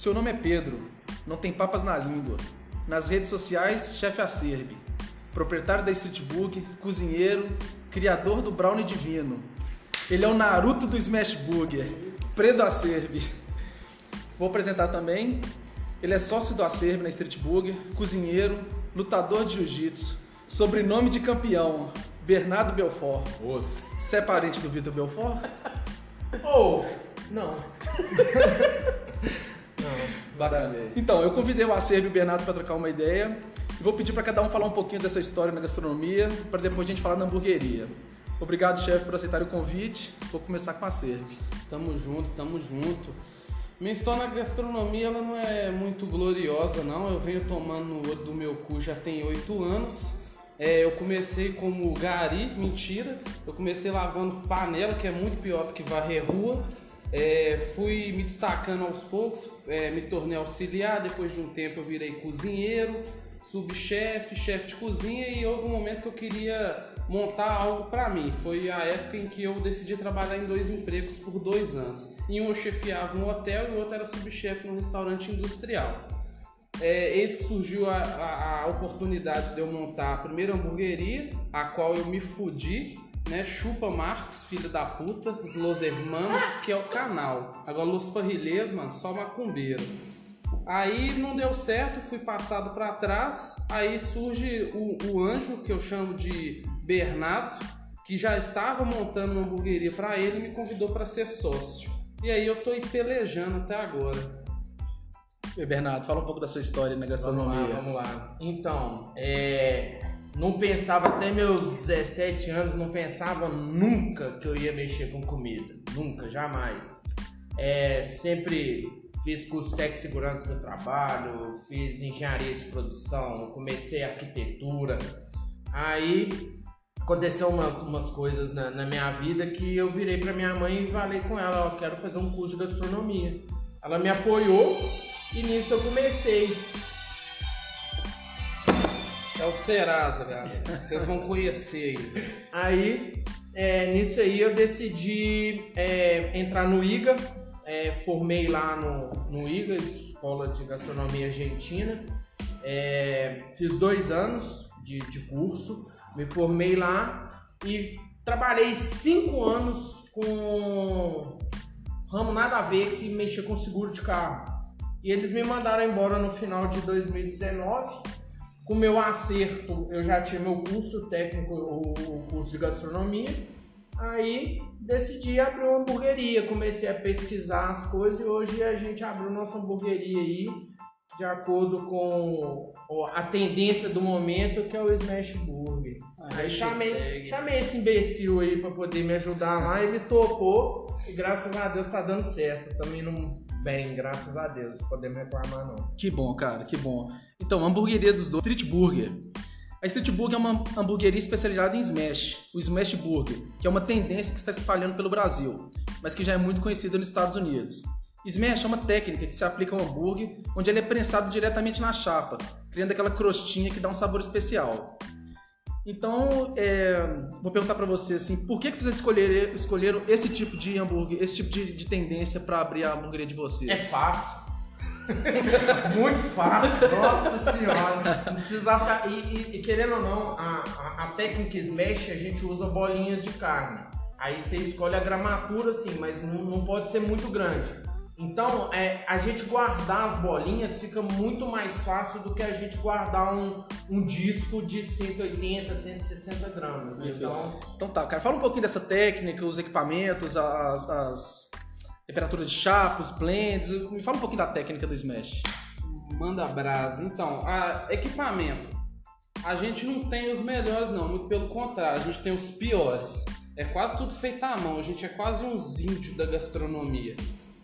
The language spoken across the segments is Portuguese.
Seu nome é Pedro, não tem papas na língua. Nas redes sociais, chefe acerbe. Proprietário da Street Book, cozinheiro, criador do Brownie Divino. Ele é o Naruto do Smash Burger, Predo Acerbe. Vou apresentar também. Ele é sócio do Acerbe na Street Burger, cozinheiro, lutador de jiu-jitsu, sobrenome de campeão, Bernardo Belfort. Você é parente do Vitor Belfort? Ou, não. Bacana. Então, eu convidei o Acerbe e o Bernardo para trocar uma ideia. E vou pedir para cada um falar um pouquinho dessa história na gastronomia, para depois a gente falar na hamburgueria. Obrigado, chefe, por aceitar o convite. Vou começar com a Acerbe. Tamo junto, tamo junto. Minha história na gastronomia ela não é muito gloriosa, não. Eu venho tomando no olho do meu cu já tem oito anos. É, eu comecei como gari, mentira. Eu comecei lavando panela, que é muito pior do que varrer rua. É, fui me destacando aos poucos, é, me tornei auxiliar. Depois de um tempo, eu virei cozinheiro, subchefe, chefe de cozinha. E houve um momento que eu queria montar algo para mim. Foi a época em que eu decidi trabalhar em dois empregos por dois anos. Em um eu chefiava um hotel e o outro era subchefe num restaurante industrial. É, eis que surgiu a, a, a, oportunidade de eu montar a primeira hamburgueria, a qual eu me fudi, né? Chupa Marcos, filho da puta, Los Hermanos, que é o canal. Agora, Los Parrilheiros, mano, só macumbeiro. Aí não deu certo, fui passado para trás. Aí surge o, o, anjo, que eu chamo de Bernardo, que já estava montando uma hamburgueria para ele e me convidou para ser sócio. E aí eu tô aí pelejando até agora. E Bernardo, fala um pouco da sua história na gastronomia. Vamos lá, vamos lá. Então, é, não pensava até meus 17 anos, não pensava nunca que eu ia mexer com comida. Nunca, jamais. É, sempre fiz curso de segurança do trabalho, fiz engenharia de produção, comecei arquitetura. Aí aconteceu umas, umas coisas na, na, minha vida que eu virei para minha mãe e falei com ela, ó, quero fazer um curso de gastronomia. Ela me apoiou e nisso eu comecei. Serasa, galera. Vocês vão conhecer aí. é, nisso aí eu decidi é, entrar no IGA, é, formei lá no, no IGA, Escola de Gastronomia Argentina. É, fiz dois anos de, de curso, me formei lá e trabalhei cinco anos com ramo nada a ver que mexia com seguro de carro. E eles me mandaram embora no final de 2019. Com meu acerto, eu já tinha meu curso técnico, o curso de gastronomia. Aí decidi abrir uma hamburgueria, comecei a pesquisar as coisas e hoje a gente abriu nossa hamburgueria aí de acordo com a tendência do momento, que é o Smash Burger. Aí chamei, chamei esse imbecil aí para poder me ajudar lá, ele topou e graças a Deus tá dando certo. Também não bem, graças a Deus. Podemos reclamar, não. Que bom, cara, que bom. Então, hamburgueria dos dois, Street Burger. A Street Burger é uma hamburgueria especializada em smash, o Smash Burger, que é uma tendência que está espalhando pelo Brasil, mas que já é muito conhecida nos Estados Unidos. Smash é uma técnica que se aplica ao hambúrguer, onde ele é prensado diretamente na chapa, criando aquela crostinha que dá um sabor especial. Então, é, vou perguntar para você assim, por que, que vocês escolheram, escolheram esse tipo de hambúrguer, esse tipo de, de tendência para abrir a hamburgueria de vocês? É fácil. Muito fácil, nossa senhora. Não precisava ficar. E, e, e, querendo ou não, a, a, a, técnica Smash a gente usa bolinhas de carne. Aí você escolhe a gramatura, assim, mas não, não pode ser muito grande. Então, é, a gente guardar as bolinhas fica muito mais fácil do que a gente guardar um, um disco de 180, 160 gramas. Então, então tá, cara, fala um pouquinho dessa técnica, os equipamentos, as, as temperaturas de chapa, os blends. Me fala um pouquinho da técnica do Smash. Manda brasa. Então, a, equipamento. A gente não tem os melhores, não. Muito pelo contrário, a gente tem os piores. É quase tudo feito à mão. A gente é quase uns índios da gastronomia.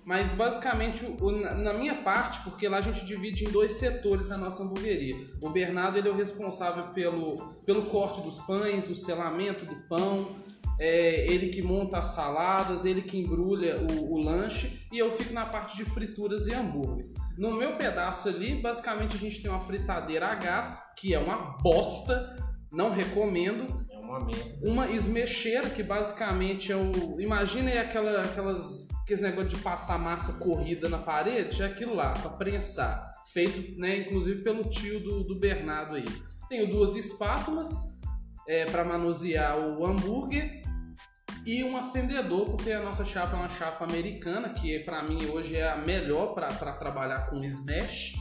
Mas basicamente, o, na minha parte, porque lá a gente divide em dois setores a nossa hamburgueria. O Bernardo ele é o responsável pelo, pelo corte dos pães, do selamento do pão, é ele que monta as saladas, ele que embrulha o, o, lanche e eu fico na parte de frituras e hambúrgueres. No meu pedaço ali, basicamente a gente tem uma fritadeira a gás, que é uma bosta, não recomendo. É uma merda. Uma esmecheira, que basicamente é o. Imagina aquela, aquelas aquele negócio de passar massa corrida na parede, é aquilo lá, para prensar. Feito, né, inclusive pelo tio do, do Bernardo aí. Tenho duas espátulas é, para manusear o hambúrguer e um acendedor, porque a nossa chapa é uma chapa americana, que para mim hoje é a melhor para trabalhar com smash.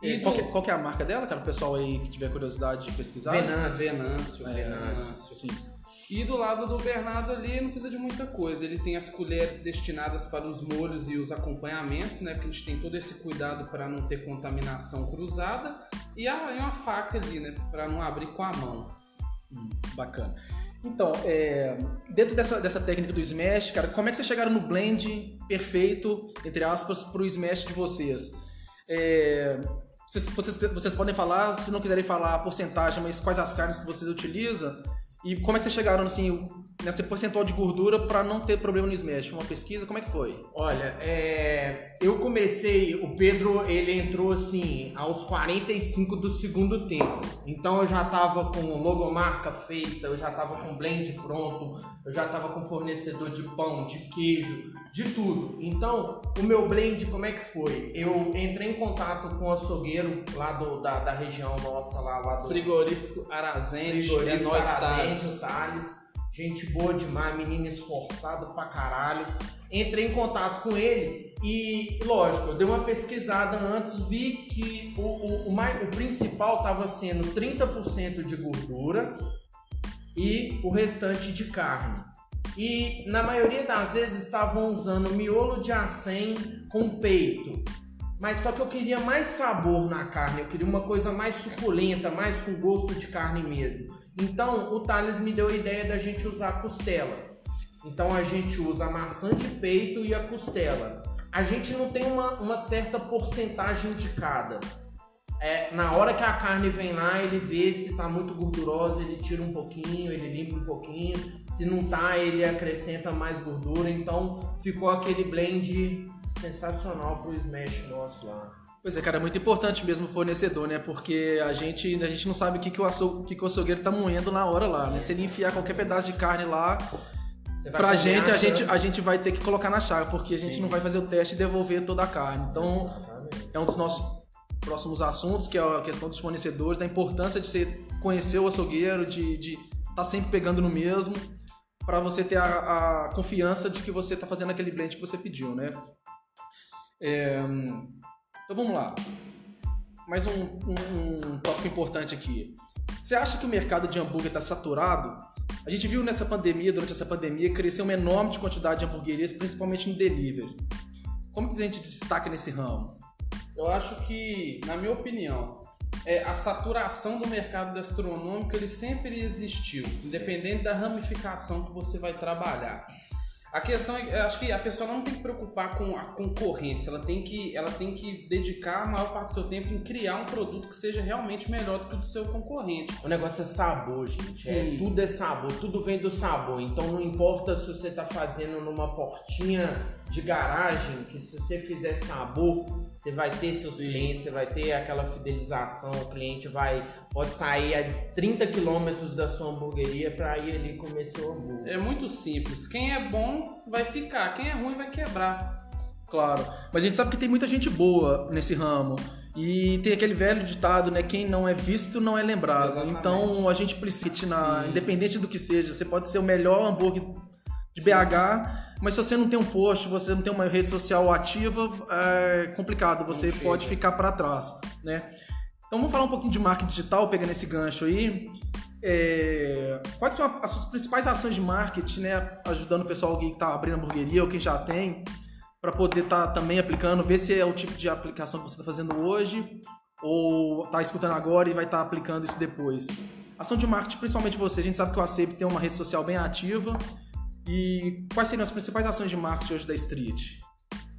E qual, que, qual que é a marca dela, cara? O pessoal aí que tiver curiosidade de pesquisar. Venâncio. Venâncio. É, Venâncio. Sim. E do lado do Bernardo ali não precisa de muita coisa. Ele tem as colheres destinadas para os molhos e os acompanhamentos, né? Porque a gente tem todo esse cuidado para não ter contaminação cruzada. E, uma faca ali, né? Para não abrir com a mão. Hum, bacana. Então, é, dentro dessa, dessa técnica do Smash, cara, como é que vocês chegaram no blend perfeito, entre aspas, para o Smash de vocês? É, vocês, vocês, vocês podem falar, se não quiserem falar a porcentagem, mas quais as carnes que vocês utilizam? E como é que vocês chegaram assim, nessa percentual de gordura para não ter problema no smash? Uma pesquisa, como é que foi? Olha, é... eu comecei, o Pedro ele entrou assim aos 45 do segundo tempo. Então eu já tava com logomarca feita, eu já tava com blend pronto, eu já tava com fornecedor de pão, de queijo, de tudo. Então, o meu blend, como é que foi? Eu entrei em contato com o açougueiro lá do, da, da região nossa, lá, lá do frigorífico Arazente, frigorífico é nós Arazente, gente boa demais, menino esforçado pra caralho. Entrei em contato com ele e, lógico, eu dei uma pesquisada antes, vi que o, o, o, mais, o principal estava sendo 30% de gordura e o restante de carne. E na maioria das vezes estavam usando miolo de acém com peito. Mas só que eu queria mais sabor na carne, eu queria uma coisa mais suculenta, mais com gosto de carne mesmo. Então o Thales me deu a ideia da gente usar a costela. Então a gente usa a maçã de peito e a costela. A gente não tem uma, uma certa porcentagem de cada. É, na hora que a carne vem lá, ele vê se está muito gordurosa, ele tira um pouquinho, ele limpa um pouquinho. Se não tá, ele acrescenta mais gordura. Então ficou aquele blend sensacional pro smash nosso lá. Pois é, cara, é muito importante mesmo o fornecedor, né? Porque a gente, a gente não sabe o que, que, o, açougue, que, que o açougueiro tá moendo na hora lá, né? Se ele enfiar qualquer pedaço de carne lá, pra gente a, gente, a gente vai ter que colocar na chave, porque a gente Sim. não vai fazer o teste e devolver toda a carne. Então, Exatamente. é um dos nossos próximos assuntos, que é a questão dos fornecedores, da importância de você conhecer o açougueiro, de estar tá sempre pegando no mesmo, para você ter a, a, confiança de que você tá fazendo aquele blend que você pediu, né? É... Então vamos lá. Mais um, um, um tópico importante aqui. Você acha que o mercado de hambúrguer está saturado? A gente viu nessa pandemia, durante essa pandemia, crescer uma enorme quantidade de hamburguerias, principalmente no delivery. Como que a gente destaca nesse ramo? Eu acho que, na minha opinião, é, a saturação do mercado gastronômico ele sempre existiu, independente da ramificação que você vai trabalhar. A questão é, acho que a pessoa não tem que preocupar com a concorrência, ela tem que, ela tem que dedicar a maior parte do seu tempo em criar um produto que seja realmente melhor do que o do seu concorrente. O negócio é sabor, gente. É, tudo é sabor, tudo vem do sabor. Então não importa se você está fazendo numa portinha de garagem que se você fizer sabor, você vai ter seus Sim. clientes, você vai ter aquela fidelização, o cliente vai pode sair a 30 quilômetros da sua hamburgueria para ir ali comer seu hambúrguer. É muito simples. Quem é bom vai ficar, quem é ruim vai quebrar. Claro, mas a gente sabe que tem muita gente boa nesse ramo. E tem aquele velho ditado, né? Quem não é visto não é lembrado. Exatamente. Então a gente precisa, na, independente do que seja, você pode ser o melhor hambúrguer de BH, mas se você não tem um post, você não tem uma rede social ativa, é complicado, você pode ficar para trás, né? Então vamos falar um pouquinho de marketing digital, pegando esse gancho aí. É... quais são as suas principais ações de marketing, né? Ajudando o pessoal que está abrindo hamburgueria ou quem já tem, para poder estar tá também aplicando, ver se é o tipo de aplicação que você está fazendo hoje ou está escutando agora e vai estar tá aplicando isso depois. Ação de marketing, principalmente você, a gente sabe que o ACEP tem uma rede social bem ativa, e quais seriam as principais ações de marketing hoje da Street?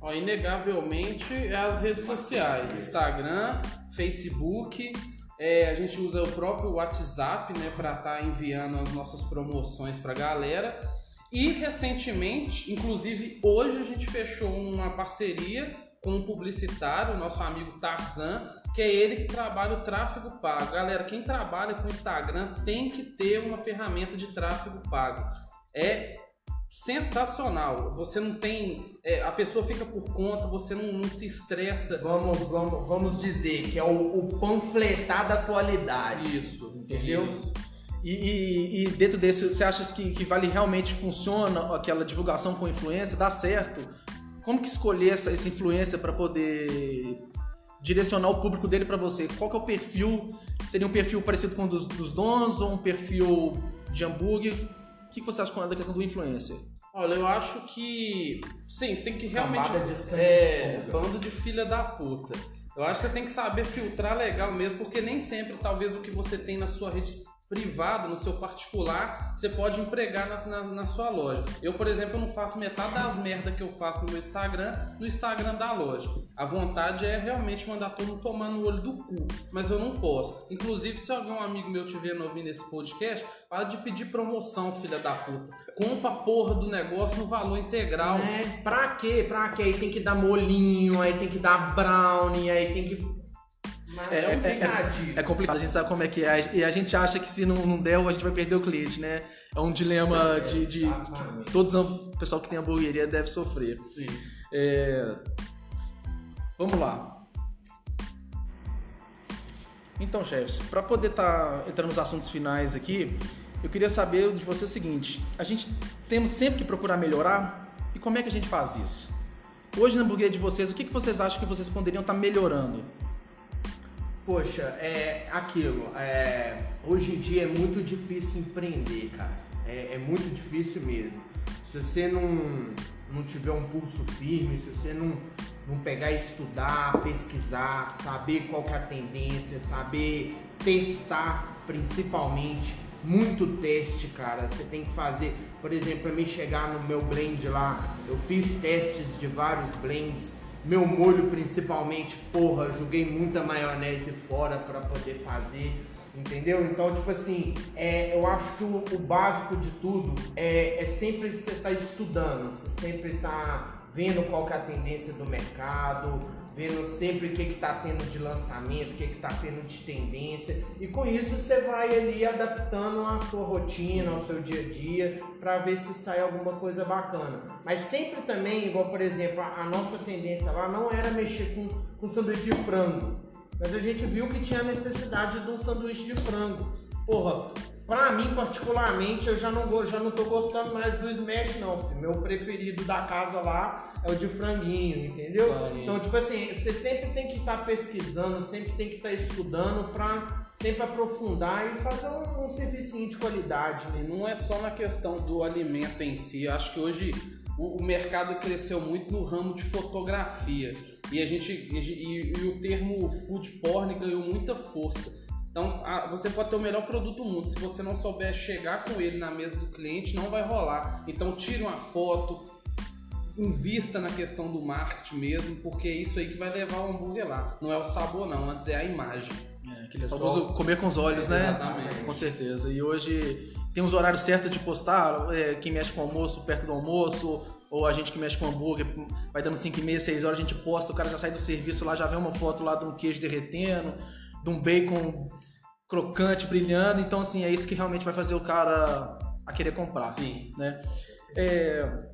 Ó, inegavelmente é as redes sociais, Instagram, Facebook, é, a gente usa o próprio WhatsApp né, para estar tá enviando as nossas promoções para a galera. E recentemente, inclusive hoje, a gente fechou uma parceria com um publicitário, nosso amigo Tarzan, que é ele que trabalha o tráfego pago. Galera, quem trabalha com Instagram tem que ter uma ferramenta de tráfego pago. É sensacional. Você não tem. é, a pessoa fica por conta, você não, não se estressa. Vamos, vamos, vamos dizer que é o, o panfletar da qualidade. Isso, Entendeu? Isso. E, e- e dentro desse, você acha que, que vale realmente funciona aquela divulgação com influência? Dá certo? Como que escolher essa, essa influência para poder direcionar o público dele para você? Qual que é o perfil? Seria um perfil parecido com o dos, dos donos ou um perfil de hambúrguer? O que, você acha com a questão do influencer? Olha, eu acho que. Sim, você tem que realmente. Cambada de sangue é, suga. bando de filha da puta. Eu acho que você tem que saber filtrar legal mesmo, porque nem sempre, talvez, o que você tem na sua rede privada, no seu particular, você pode empregar na, na, na sua loja. Eu, por exemplo, não faço metade das merdas que eu faço no meu Instagram, no Instagram da loja. A vontade é realmente mandar todo mundo tomar no olho do cu, mas eu não posso. Inclusive, se algum amigo meu estiver ouvindo esse podcast, para de pedir promoção, filha da puta. Compra a porra do negócio no valor integral. É, pra quê? Pra quê? Aí tem que dar molinho, aí tem que dar brownie, aí tem que. É, é, é- é-. É complicado, a gente sabe como é que é. E a gente acha que se não, não der, a gente vai perder o cliente, né? É um dilema de, de- Exatamente. que todos o pessoal que tem hamburgueria deve sofrer. Sim. É, Vamos lá. Então, chefes, para poder estar entrando nos assuntos finais aqui, eu queria saber de você o seguinte: a gente temos sempre que procurar melhorar e como é que a gente faz isso? Hoje na hamburgueria de vocês, o que, que vocês acham que vocês poderiam estar melhorando? Poxa, é aquilo. é, hoje em dia é muito difícil empreender, cara. É, é muito difícil mesmo. Se você não, não tiver um pulso firme, se você não, não pegar e estudar, pesquisar, saber qual que é a tendência, saber testar principalmente, muito teste, cara. Você tem que fazer, por exemplo, para mim chegar no meu blend lá, eu fiz testes de vários blends. Meu molho principalmente, porra, joguei muita maionese fora para poder fazer, entendeu? Então, tipo assim, é, eu acho que o, o básico de tudo é, é sempre você estar estudando, você sempre tá vendo qual que é a tendência do mercado, vendo sempre o que que tá tendo de lançamento, o que que tá tendo de tendência, e com isso você vai ali adaptando a sua rotina, ao seu dia a dia, para ver se sai alguma coisa bacana. Mas sempre também, igual por exemplo, a, a nossa tendência lá não era mexer com, com sanduíche de frango, mas a gente viu que tinha necessidade de um sanduíche de frango. Porra, pra mim particularmente, eu já não, go- já não tô gostando mais do smash não, filho. Meu preferido da casa lá é o de franguinho, entendeu? Então, tipo assim, você sempre tem que estar pesquisando, sempre tem que estar estudando pra sempre aprofundar e fazer um, um servicinho de qualidade, né? não é só na questão do alimento em si. Eu acho que hoje o, o mercado cresceu muito no ramo de fotografia. E a gente e, e- e o termo food porn ganhou muita força. Então, a- você pode ter o melhor produto do mundo. Se você não souber chegar com ele na mesa do cliente, não vai rolar. Então, tire uma foto, invista na questão do marketing mesmo, porque é isso aí que vai levar o hambúrguer lá. Não é o sabor, não, antes é a imagem. É, aquele Só- famoso comer com os olhos, né? Exatamente. Com certeza. E hoje tem os horários certos de postar, é, quem mexe com almoço perto do almoço, ou a gente que mexe com hambúrguer, vai dando 5 e meia, 6 horas, a gente posta, o cara já sai do serviço lá, já vê uma foto lá de um queijo derretendo, de um bacon crocante, brilhando. Então, assim, é isso que realmente vai fazer o cara a querer comprar. Sim. né? É,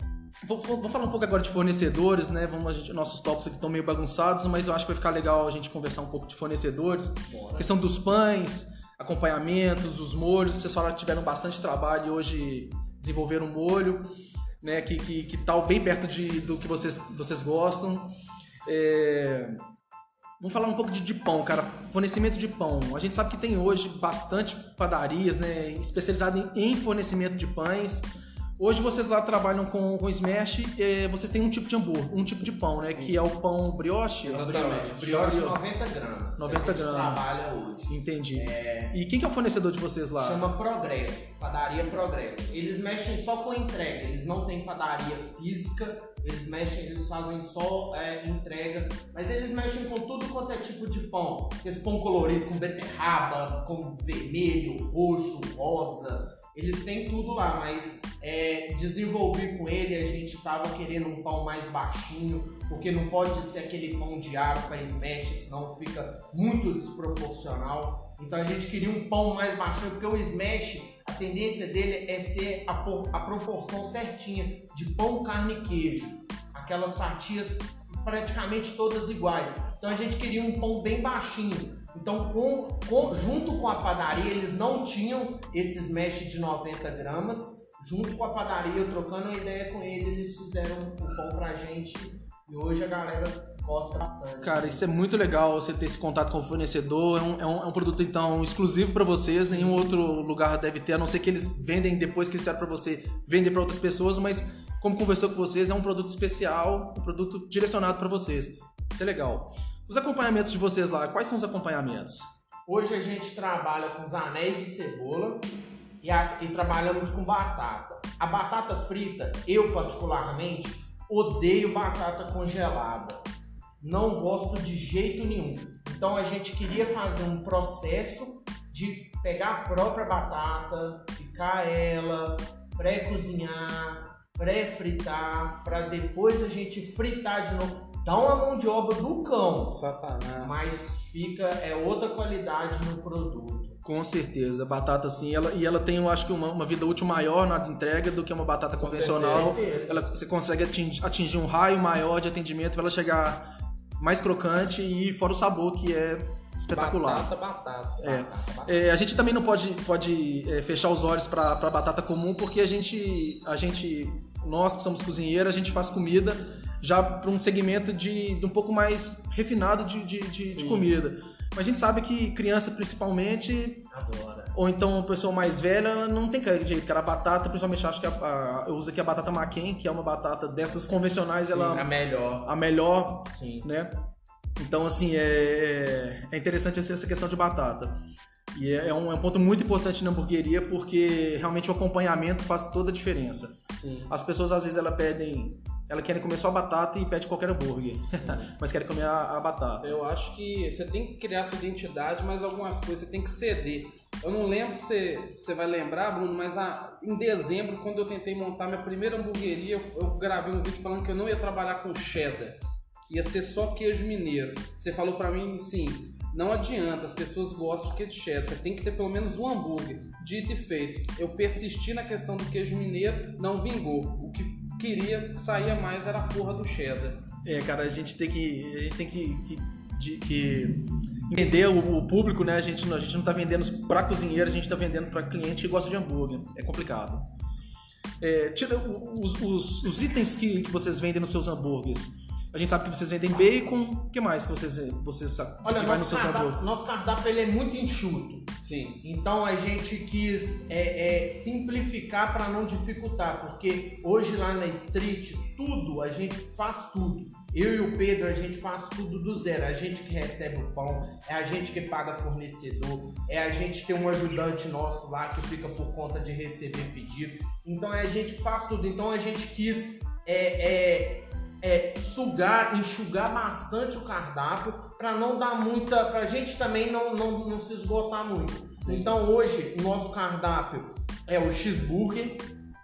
vou, vou- falar um pouco agora de fornecedores, né? Vamos, a gente- nossos tópicos aqui estão meio bagunçados, mas eu acho que vai ficar legal a gente conversar um pouco de fornecedores. Questão dos pães, acompanhamentos, os molhos. Vocês falaram que tiveram bastante trabalho e hoje desenvolveram um molho, né? Que, que, que tá bem perto de, do que vocês, vocês gostam. É, Vamos falar um pouco de, de pão, cara. Fornecimento de pão. A gente sabe que tem hoje bastante padarias, né? Especializadas em, em fornecimento de pães. Hoje vocês lá trabalham com, com Smash, eh, vocês têm um tipo de hambúrguer, um tipo de pão, né? Que é o pão brioche. Exatamente. Brioche 90 gramas. 90 que a gente gramas. trabalha hoje. Entendi. E quem que é o fornecedor de vocês lá? Chama Progresso, padaria Progresso. Eles mexem só com entrega, eles não têm padaria física, eles mexem, eles fazem só é, entrega, mas eles mexem com tudo quanto é tipo de pão. Esse pão colorido com beterraba, com vermelho, roxo, rosa. Eles têm tudo lá, mas é, desenvolvi com ele, a gente tava querendo um pão mais baixinho, porque não pode ser aquele pão de aro para smash, senão fica muito desproporcional. Então a gente queria um pão mais baixinho, porque o smash, a tendência dele é ser a, a proporção certinha de pão, carne e queijo. Aquelas fatias praticamente todas iguais. Então a gente queria um pão bem baixinho. Então, com, com, junto com a padaria, eles não tinham esses mesh de 90 gramas. Junto com a padaria, trocando uma ideia com eles, eles fizeram o pão pra gente. E hoje a galera gosta bastante. Cara, isso é muito legal você ter esse contato com o fornecedor. É um, é um, é um produto, então, exclusivo para vocês. Nenhum outro lugar deve ter, a não ser que eles vendem depois que eles fizeram para você, vendem para outras pessoas. Mas, como conversou com vocês, é um produto especial, um produto direcionado para vocês. Isso é legal. Os acompanhamentos de vocês lá, quais são os acompanhamentos? Hoje a gente trabalha com os anéis de cebola e, a, e trabalhamos com batata. A batata frita, eu particularmente, odeio batata congelada. Não gosto de jeito nenhum. Então a gente queria fazer um processo de pegar a própria batata, picar ela, pré-cozinhar, pré-fritar, para depois a gente fritar de novo dá uma mão de obra do cão. Satanás. Mas fica, é outra qualidade no produto. Com certeza, a batata sim, ela, e ela tem, eu acho que uma, uma vida útil maior na entrega do que uma batata Com convencional. Certeza. Ela, você consegue atingir, atingir um raio maior de atendimento para ela chegar mais crocante e fora o sabor que é espetacular. Batata, batata. É. batata, batata. É, a gente também não pode, pode é, fechar os olhos para batata comum porque a gente, a gente, nós que somos cozinheiros, a gente faz comida já para um segmento de, de, um pouco mais refinado de, de, de, de, comida. Mas a gente sabe que criança principalmente. Adora. Ou então uma pessoa mais velha não tem jeito, cara. A batata, principalmente acho que a, a, eu uso aqui a batata Maquin, que é uma batata dessas convencionais, Sim, ela. A melhor. A melhor. Sim. Né? Então, assim, é, é interessante essa questão de batata. E é, é um, é um, ponto muito importante na hamburgueria porque realmente o acompanhamento faz toda a diferença. Sim. As pessoas às vezes elas pedem ela querem comer só batata e pede qualquer hambúrguer. mas querem comer a, a, batata. Eu acho que você tem que criar sua identidade, mas algumas coisas você tem que ceder. Eu não lembro se você, vai lembrar, Bruno, mas a, em dezembro, quando eu tentei montar minha primeira hamburgueria, eu, eu gravei um vídeo falando que eu não ia trabalhar com cheddar. Ia ser só queijo mineiro. Você falou para mim, sim, não adianta, as pessoas gostam de queijo cheddar, você tem que ter pelo menos um hambúrguer. Dito e feito. Eu persisti na questão do queijo mineiro, não vingou. O que queria sair mais era a porra do cheddar. É, cara, a gente tem que. A gente tem que, que, que entender o, o, público, né? A gente, a gente não tá vendendo para cozinheiro, a gente tá vendendo para cliente que gosta de hambúrguer. É complicado. É, tira os, os, os itens que, que vocês vendem nos seus hambúrgueres a gente sabe que vocês vendem bacon. O que mais que vocês, vocês Olha, que vai no seu cardápio, nosso cardápio ele é muito enxuto. Sim. Então a gente quis é, é, simplificar para não dificultar, porque hoje lá na Street tudo a gente faz tudo. Eu e o Pedro a gente faz tudo do zero. A gente que recebe o pão, é a gente que paga fornecedor, é a gente que tem um ajudante nosso lá que fica por conta de receber pedido. Então é a gente que faz tudo. Então a gente quis é, é sugar, enxugar bastante o cardápio para não dar muita, para a gente também não, não, não se esgotar muito. Sim. Então hoje o nosso cardápio é o cheeseburger,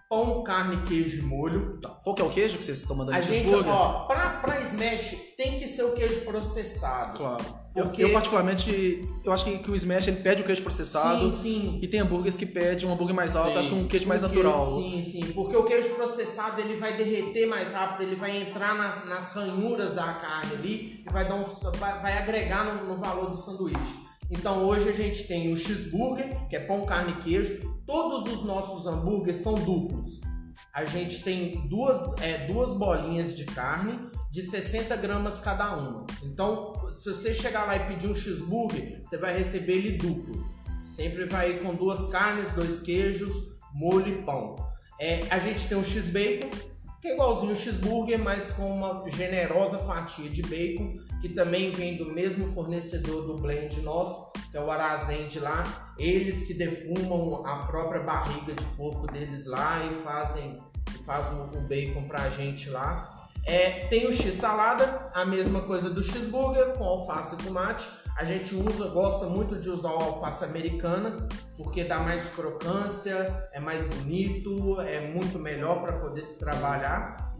pão, carne, queijo e molho. Tá. Qual que é o queijo que vocês estão mandando a gente, ó, pra, pra smash tem que ser o queijo processado. Claro. Porque... Eu, eu, particularmente, eu acho que, que, o Smash ele pede o queijo processado. Sim, sim. E tem hambúrgueres que pede um hambúrguer mais alto, sim. acho que um queijo mais natural. Sim, sim. Porque o queijo processado ele vai derreter mais rápido, ele vai entrar na, nas ranhuras da carne ali e vai, dar um, vai, vai agregar no, no valor do sanduíche. Então hoje a gente tem o cheeseburger, que é pão, carne e queijo. Todos os nossos hambúrgueres são duplos. A gente tem duas, é, duas bolinhas de carne de 60 gramas cada uma. Então, se você chegar lá e pedir um cheeseburger, você vai receber ele duplo. Sempre vai com duas carnes, dois queijos, molho e pão. É, a gente tem um x-bacon, que é igualzinho o cheeseburger, mas com uma generosa fatia de bacon, que também vem do mesmo fornecedor do blend nosso, que é o Arazende lá. Eles que defumam a própria barriga de porco deles lá e fazem, fazem o bacon pra gente lá. É, tem o X-salada, a mesma coisa do cheeseburger, com alface e tomate. A gente usa, gosta muito de usar o alface americana, porque dá mais crocância, é mais bonito, é muito melhor para poder se trabalhar.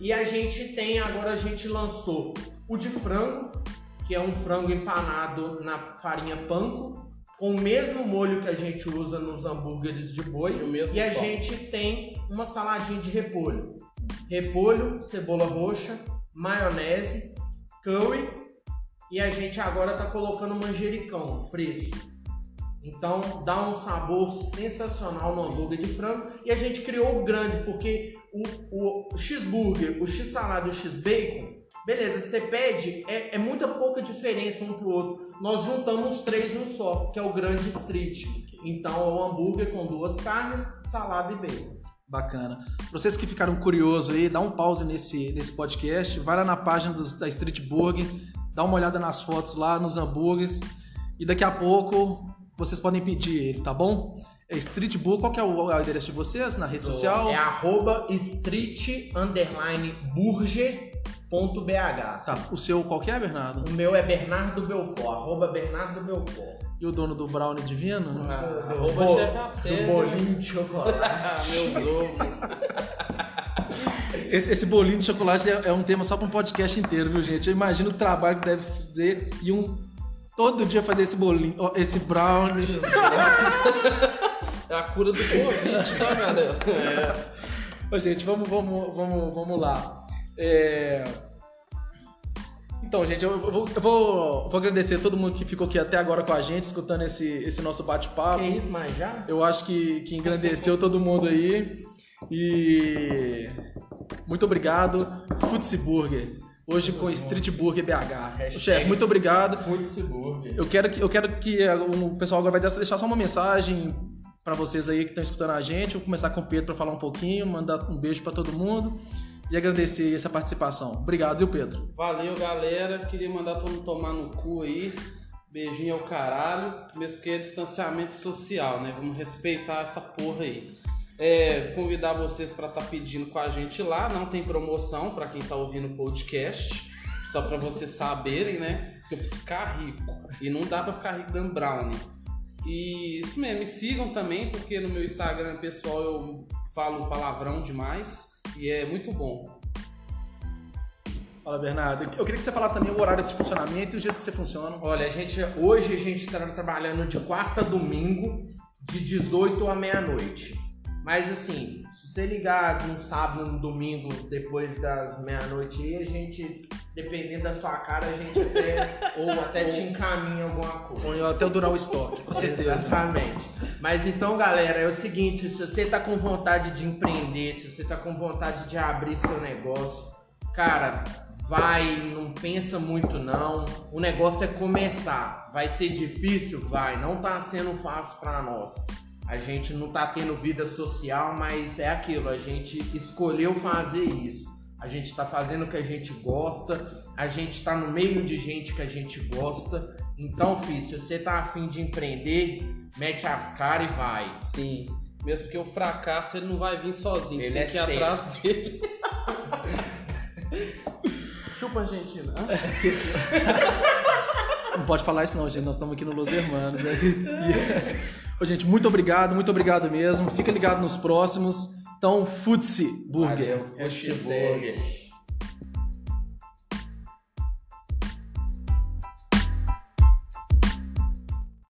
E a gente tem, agora a gente lançou o de frango, que é um frango empanado na farinha panko, com o mesmo molho que a gente usa nos hambúrgueres de boi. E E a pão. gente tem uma saladinha de repolho. Repolho, cebola roxa, maionese, curry e a gente agora tá colocando manjericão fresco. Então dá um sabor sensacional no hambúrguer de frango e a gente criou o grande porque o, o cheeseburger, o x-salada o x-bacon, beleza, você pede, é, é muita pouca diferença um pro outro. Nós juntamos os três num só, que é o grande street. Então é o hambúrguer com duas carnes, salada e bacon. Bacana. Pra vocês que ficaram curiosos aí, dá um pause nesse, nesse podcast, vai lá na página dos- da Street Burger, dá uma olhada nas fotos lá, nos hambúrgueres, e daqui a pouco vocês podem pedir ele, tá bom? É Street Burger, qual que é o, o endereço de vocês na rede social? É arroba street underline burger.bh. Tá, o seu qual que é, Bernardo? O meu é Bernardo Belfort, arroba Bernardo Belfort. E o dono do Brownie Divino? Ah, arroba bo- chefe do Acéfalo. bolinho de chocolate. Meu ovo. Esse, esse bolinho de chocolate é, é um tema só para um podcast inteiro, viu, gente? Eu imagino o trabalho que deve fazer e um todo dia fazer esse bolinho, esse brownie. É a cura do Covid, tá, galera? É. Ô, gente, vamos, vamos, vamos, vamos lá. É, Então, gente, eu eu vou, eu vou, vou agradecer a todo mundo que ficou aqui até agora com a gente, escutando esse, esse nosso bate-papo. Que isso, mas já? Eu acho que, que engrandeceu todo mundo aí. E muito obrigado, Futsi Burger. Hoje com Street Burger BH. Chefe, muito obrigado. Futsi Burger. Eu quero que, eu quero que eh, o pessoal agora vai deixar só uma mensagem para vocês aí que estão escutando a gente. Vou começar com o Pedro para falar um pouquinho, mandar um beijo para todo mundo e agradecer essa participação. Obrigado, viu, Pedro? Valeu, galera. Queria mandar todo mundo tomar no cu aí. Beijinho ao caralho. Mesmo porque é distanciamento social, né? Vamos respeitar essa porra aí. É, convidar vocês para estar pedindo com a gente lá. Não tem promoção para quem tá ouvindo o podcast. Só para vocês saberem, né? Que eu preciso ficar rico. E não dá para ficar rico dando brownie. E isso mesmo, me sigam também, porque no meu Instagram pessoal eu falo palavrão demais. E é muito bom. Fala, Bernardo. Eu queria que você falasse também o horário de funcionamento e os dias que você funciona. Olha, a gente, hoje a gente está trabalhando de quarta a domingo, de 18 à meia-noite. Mas assim, se você ligar num sábado, num domingo, depois das meia-noite aí, a gente, dependendo da sua cara, a gente até, ou até te encaminha alguma coisa. Ou até durar o estoque, com certeza. Exatamente. Mas então, galera, é o seguinte, se você tá com vontade de empreender, se você tá com vontade de abrir seu negócio, cara, vai, não pensa muito não. O negócio é começar. Vai ser difícil? Vai. Não tá sendo fácil para nós. A gente não tá tendo vida social, mas é aquilo, a gente escolheu fazer isso. A gente tá fazendo o que a gente gosta, a gente tá no meio de gente que a gente gosta. Então, filho, se você tá afim de empreender, mete as caras e vai. Sim. Mesmo porque o fracasso ele não vai vir sozinho. Ele você é tem que ir atrás dele. Chupa Argentina. Não pode falar isso não, gente. Nós estamos aqui no Los Hermanos. né? Ô, gente, muito obrigado, muito obrigado mesmo. Fica ligado nos próximos. Então, Futsi Burger. Valeu, Futebol.